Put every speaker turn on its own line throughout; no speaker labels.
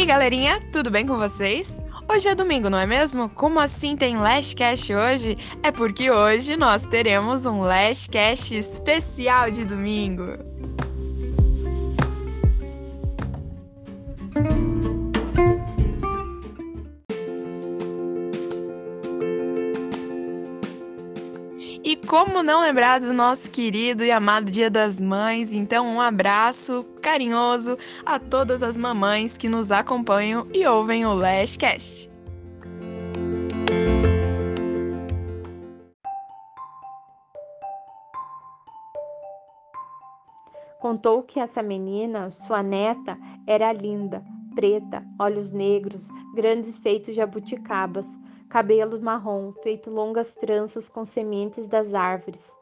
aí, galerinha, tudo bem com vocês? Hoje é domingo, não é mesmo? Como assim tem Lashcast hoje? É porque hoje nós teremos um Lashcast especial de domingo. E como não lembrar do nosso querido e amado Dia das Mães? Então, um abraço carinhoso a todas as mamães que nos acompanham e ouvem o Lashcast.
Contou que essa menina, sua neta, era linda, preta, olhos negros, grandes feitos jabuticabas cabelo marrom, feito longas tranças com sementes das árvores.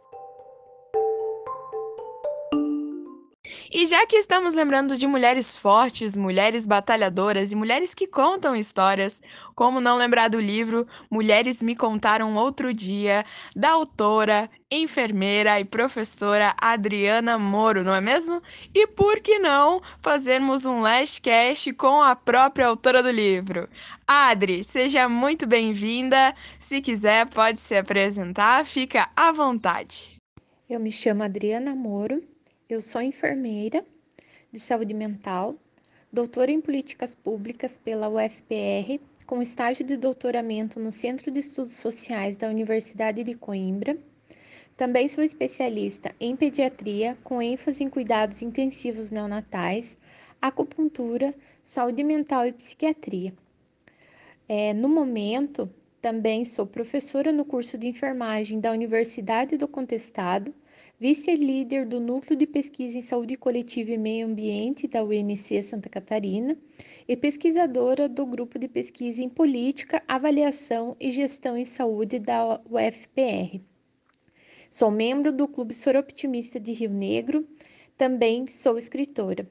Já que estamos lembrando de mulheres fortes, mulheres batalhadoras e mulheres que contam histórias, como não lembrar do livro Mulheres Me Contaram Outro Dia, da autora, enfermeira e professora Adriana Moro, não é mesmo? E por que não fazermos um last com a própria autora do livro? Adri, seja muito bem-vinda. Se quiser, pode se apresentar, fica à vontade.
Eu me chamo Adriana Moro eu sou enfermeira de saúde mental, doutora em políticas públicas pela UFPR, com estágio de doutoramento no Centro de Estudos Sociais da Universidade de Coimbra. Também sou especialista em pediatria, com ênfase em cuidados intensivos neonatais, acupuntura, saúde mental e psiquiatria. É, no momento, também sou professora no curso de enfermagem da Universidade do Contestado vice-líder do Núcleo de Pesquisa em Saúde Coletiva e Meio Ambiente da UNC Santa Catarina e pesquisadora do Grupo de Pesquisa em Política, Avaliação e Gestão em Saúde da UFPR. Sou membro do Clube Soroptimista de Rio Negro, também sou escritora.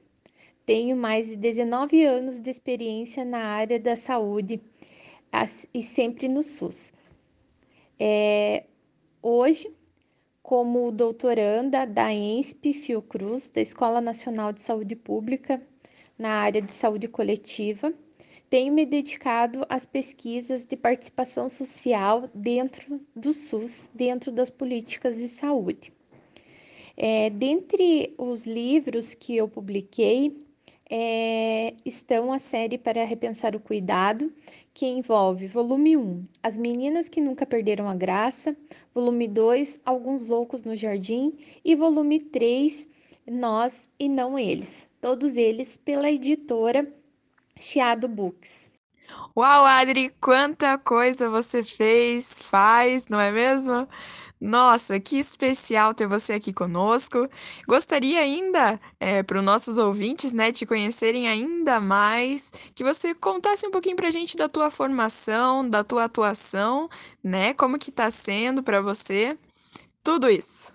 Tenho mais de 19 anos de experiência na área da saúde e sempre no SUS. É, hoje como doutoranda da ENSP Fiocruz, da Escola Nacional de Saúde Pública, na área de saúde coletiva. Tenho me dedicado às pesquisas de participação social dentro do SUS, dentro das políticas de saúde. É, dentre os livros que eu publiquei, é, estão a série para repensar o cuidado, que envolve volume 1, As Meninas que Nunca Perderam a Graça, volume 2, Alguns Loucos no Jardim e volume 3, Nós e Não Eles, todos eles pela editora Chiado Books.
Uau, Adri, quanta coisa você fez, faz, não é mesmo? Nossa, que especial ter você aqui conosco. Gostaria ainda, é, para os nossos ouvintes, né, te conhecerem ainda mais, que você contasse um pouquinho para a gente da tua formação, da tua atuação, né, como que está sendo para você, tudo isso.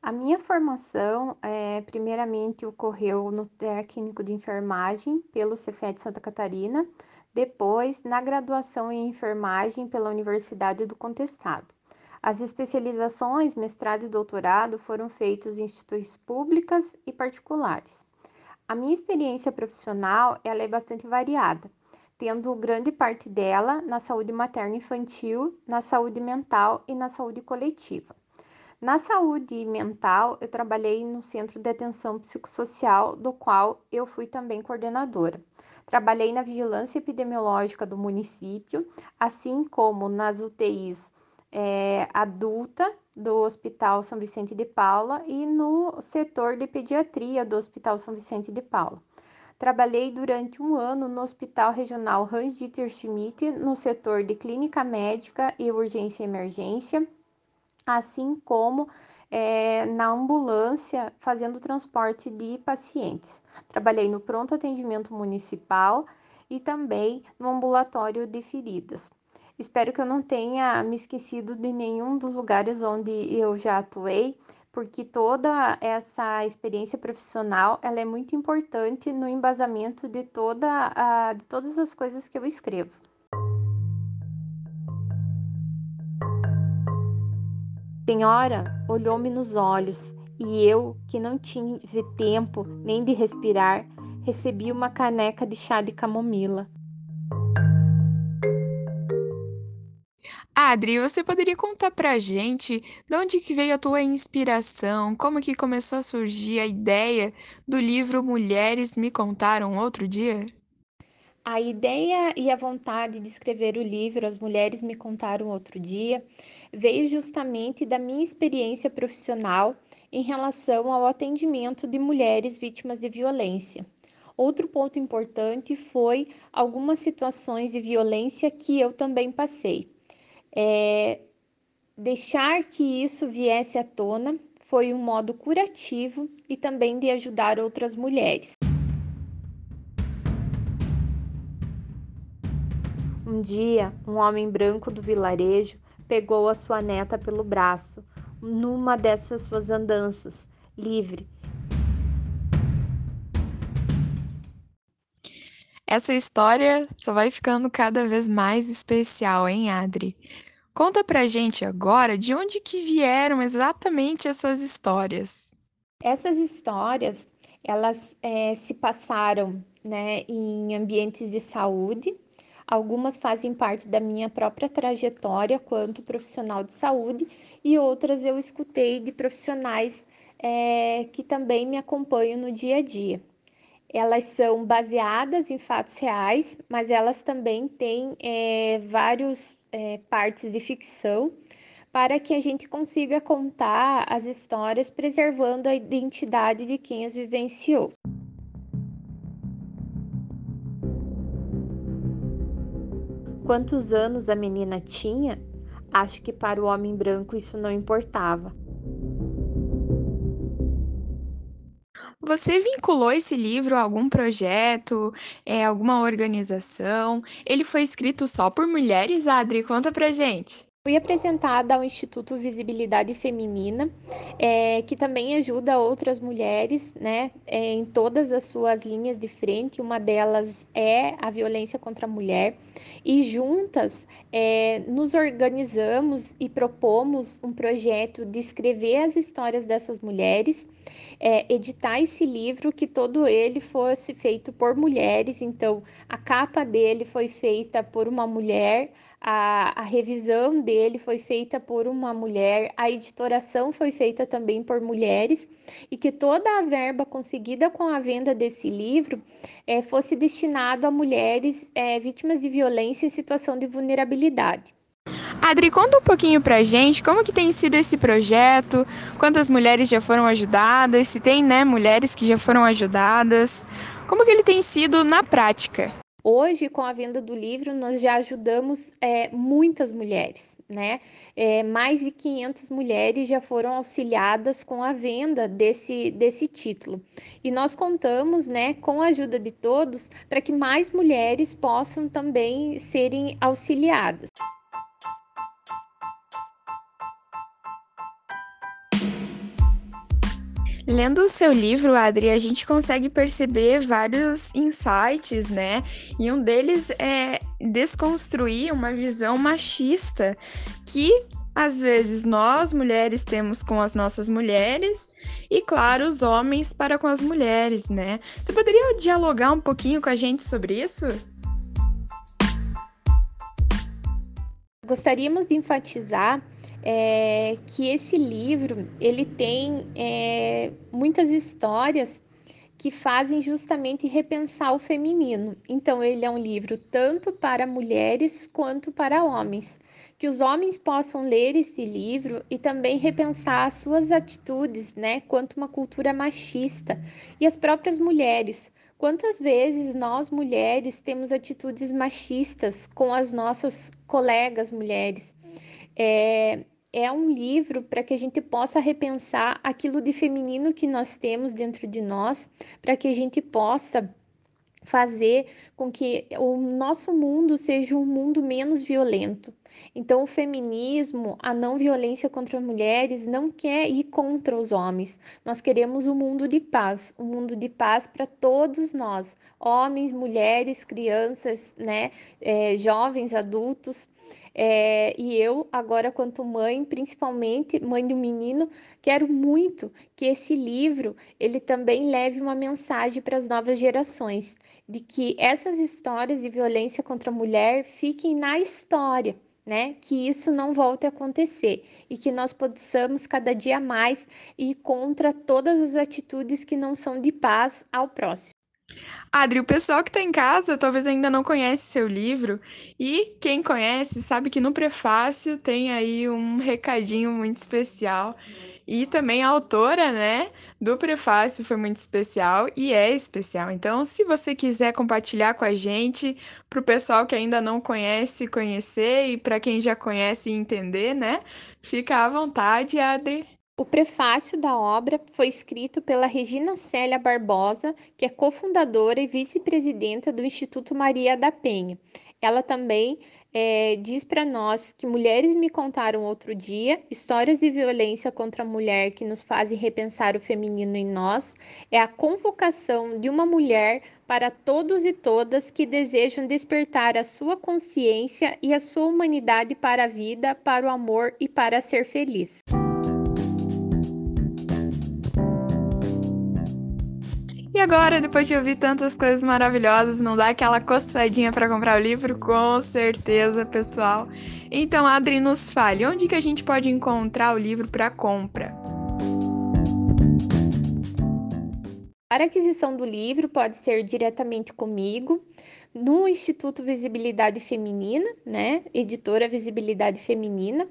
A minha formação, é, primeiramente, ocorreu no técnico de enfermagem pelo Cefet Santa Catarina, depois na graduação em enfermagem pela Universidade do Contestado. As especializações, mestrado e doutorado foram feitos em instituições públicas e particulares. A minha experiência profissional ela é bastante variada, tendo grande parte dela na saúde materno-infantil, na saúde mental e na saúde coletiva. Na saúde mental, eu trabalhei no Centro de Atenção Psicossocial, do qual eu fui também coordenadora. Trabalhei na vigilância epidemiológica do município, assim como nas UTIs é, adulta do Hospital São Vicente de Paula e no setor de pediatria do Hospital São Vicente de Paula. Trabalhei durante um ano no Hospital Regional Hans-Dieter Schmidt, no setor de clínica médica e urgência e emergência, assim como é, na ambulância fazendo transporte de pacientes. Trabalhei no pronto atendimento municipal e também no ambulatório de feridas. Espero que eu não tenha me esquecido de nenhum dos lugares onde eu já atuei, porque toda essa experiência profissional ela é muito importante no embasamento de, toda a, de todas as coisas que eu escrevo. Senhora olhou-me nos olhos e eu, que não tive tempo nem de respirar, recebi uma caneca de chá de camomila.
Adri, você poderia contar pra gente de onde que veio a tua inspiração? Como que começou a surgir a ideia do livro Mulheres Me Contaram Outro Dia?
A ideia e a vontade de escrever o livro As Mulheres Me Contaram Outro Dia veio justamente da minha experiência profissional em relação ao atendimento de mulheres vítimas de violência. Outro ponto importante foi algumas situações de violência que eu também passei é, deixar que isso viesse à tona foi um modo curativo e também de ajudar outras mulheres. Um dia, um homem branco do vilarejo pegou a sua neta pelo braço, numa dessas suas andanças, livre.
Essa história só vai ficando cada vez mais especial, hein, Adri? Conta pra gente agora de onde que vieram exatamente essas histórias.
Essas histórias, elas é, se passaram né, em ambientes de saúde. Algumas fazem parte da minha própria trajetória quanto profissional de saúde e outras eu escutei de profissionais é, que também me acompanham no dia a dia. Elas são baseadas em fatos reais, mas elas também têm é, vários é, partes de ficção para que a gente consiga contar as histórias preservando a identidade de quem as vivenciou. Quantos anos a menina tinha? Acho que para o homem branco isso não importava.
Você vinculou esse livro a algum projeto, é, alguma organização? Ele foi escrito só por mulheres, Adri? Conta pra gente.
Fui apresentada ao Instituto Visibilidade Feminina, é, que também ajuda outras mulheres né, é, em todas as suas linhas de frente. Uma delas é a violência contra a mulher. E juntas é, nos organizamos e propomos um projeto de escrever as histórias dessas mulheres, é, editar esse livro, que todo ele fosse feito por mulheres. Então, a capa dele foi feita por uma mulher a, a revisão dele foi feita por uma mulher, a editoração foi feita também por mulheres, e que toda a verba conseguida com a venda desse livro é, fosse destinado a mulheres é, vítimas de violência em situação de vulnerabilidade.
Adri, conta um pouquinho pra gente como que tem sido esse projeto, quantas mulheres já foram ajudadas, se tem né, mulheres que já foram ajudadas, como que ele tem sido na prática?
Hoje, com a venda do livro, nós já ajudamos é, muitas mulheres, né? É, mais de 500 mulheres já foram auxiliadas com a venda desse, desse título. E nós contamos, né, com a ajuda de todos, para que mais mulheres possam também serem auxiliadas.
Lendo o seu livro, Adri, a gente consegue perceber vários insights, né? E um deles é desconstruir uma visão machista que às vezes nós mulheres temos com as nossas mulheres e claro, os homens para com as mulheres, né? Você poderia dialogar um pouquinho com a gente sobre isso?
Gostaríamos de enfatizar é, que esse livro ele tem é, muitas histórias que fazem justamente repensar o feminino. Então, ele é um livro tanto para mulheres quanto para homens. Que os homens possam ler esse livro e também repensar as suas atitudes, né, quanto uma cultura machista. E as próprias mulheres. Quantas vezes nós mulheres temos atitudes machistas com as nossas colegas mulheres? É, é um livro para que a gente possa repensar aquilo de feminino que nós temos dentro de nós, para que a gente possa fazer com que o nosso mundo seja um mundo menos violento. Então, o feminismo, a não violência contra mulheres, não quer ir contra os homens. Nós queremos um mundo de paz, um mundo de paz para todos nós, homens, mulheres, crianças, né, é, jovens, adultos. É, e eu, agora, quanto mãe, principalmente mãe do menino, quero muito que esse livro ele também leve uma mensagem para as novas gerações de que essas histórias de violência contra a mulher fiquem na história. Né? Que isso não volte a acontecer e que nós possamos cada dia mais ir contra todas as atitudes que não são de paz ao próximo.
Adri, o pessoal que está em casa talvez ainda não conhece seu livro, e quem conhece sabe que no prefácio tem aí um recadinho muito especial. E também a autora, né, do prefácio foi muito especial e é especial. Então, se você quiser compartilhar com a gente, para o pessoal que ainda não conhece, conhecer, e para quem já conhece entender, né, fica à vontade, Adri.
O prefácio da obra foi escrito pela Regina Célia Barbosa, que é cofundadora e vice-presidenta do Instituto Maria da Penha. Ela também é, diz para nós que mulheres me contaram outro dia histórias de violência contra a mulher que nos fazem repensar o feminino em nós. É a convocação de uma mulher para todos e todas que desejam despertar a sua consciência e a sua humanidade para a vida, para o amor e para ser feliz.
E agora, depois de ouvir tantas coisas maravilhosas, não dá aquela coçadinha para comprar o livro? Com certeza, pessoal. Então, Adri, nos fale, onde que a gente pode encontrar o livro para compra?
Para aquisição do livro pode ser diretamente comigo, no Instituto Visibilidade Feminina, né? Editora Visibilidade Feminina,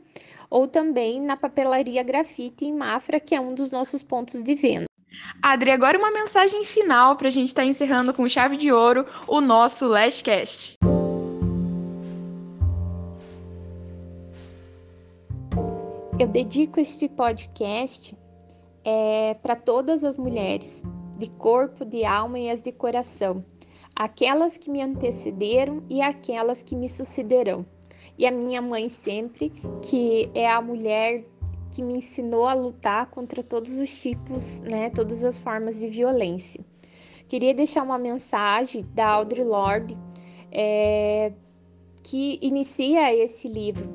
ou também na papelaria Grafite em Mafra, que é um dos nossos pontos de venda.
Adri, agora uma mensagem final para a gente estar tá encerrando com chave de ouro o nosso Lastcast.
Eu dedico este podcast é, para todas as mulheres, de corpo, de alma e as de coração, aquelas que me antecederam e aquelas que me sucederão. E a minha mãe sempre, que é a mulher que me ensinou a lutar contra todos os tipos, né, todas as formas de violência. Queria deixar uma mensagem da Audre Lorde é, que inicia esse livro.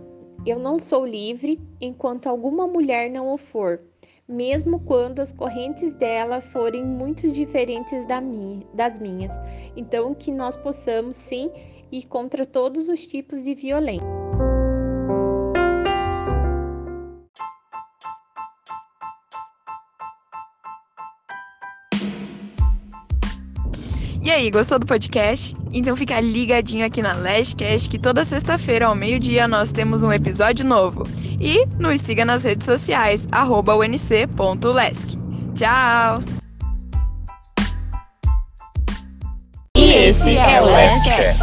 Eu não sou livre enquanto alguma mulher não o for, mesmo quando as correntes dela forem muito diferentes da minha, das minhas. Então, que nós possamos sim ir contra todos os tipos de violência.
E aí, gostou do podcast? Então fica ligadinho aqui na Lashcast que toda sexta-feira ao meio-dia nós temos um episódio novo. E nos siga nas redes sociais, unc.lesc. Tchau!
E esse é o Lashcast. Lashcast.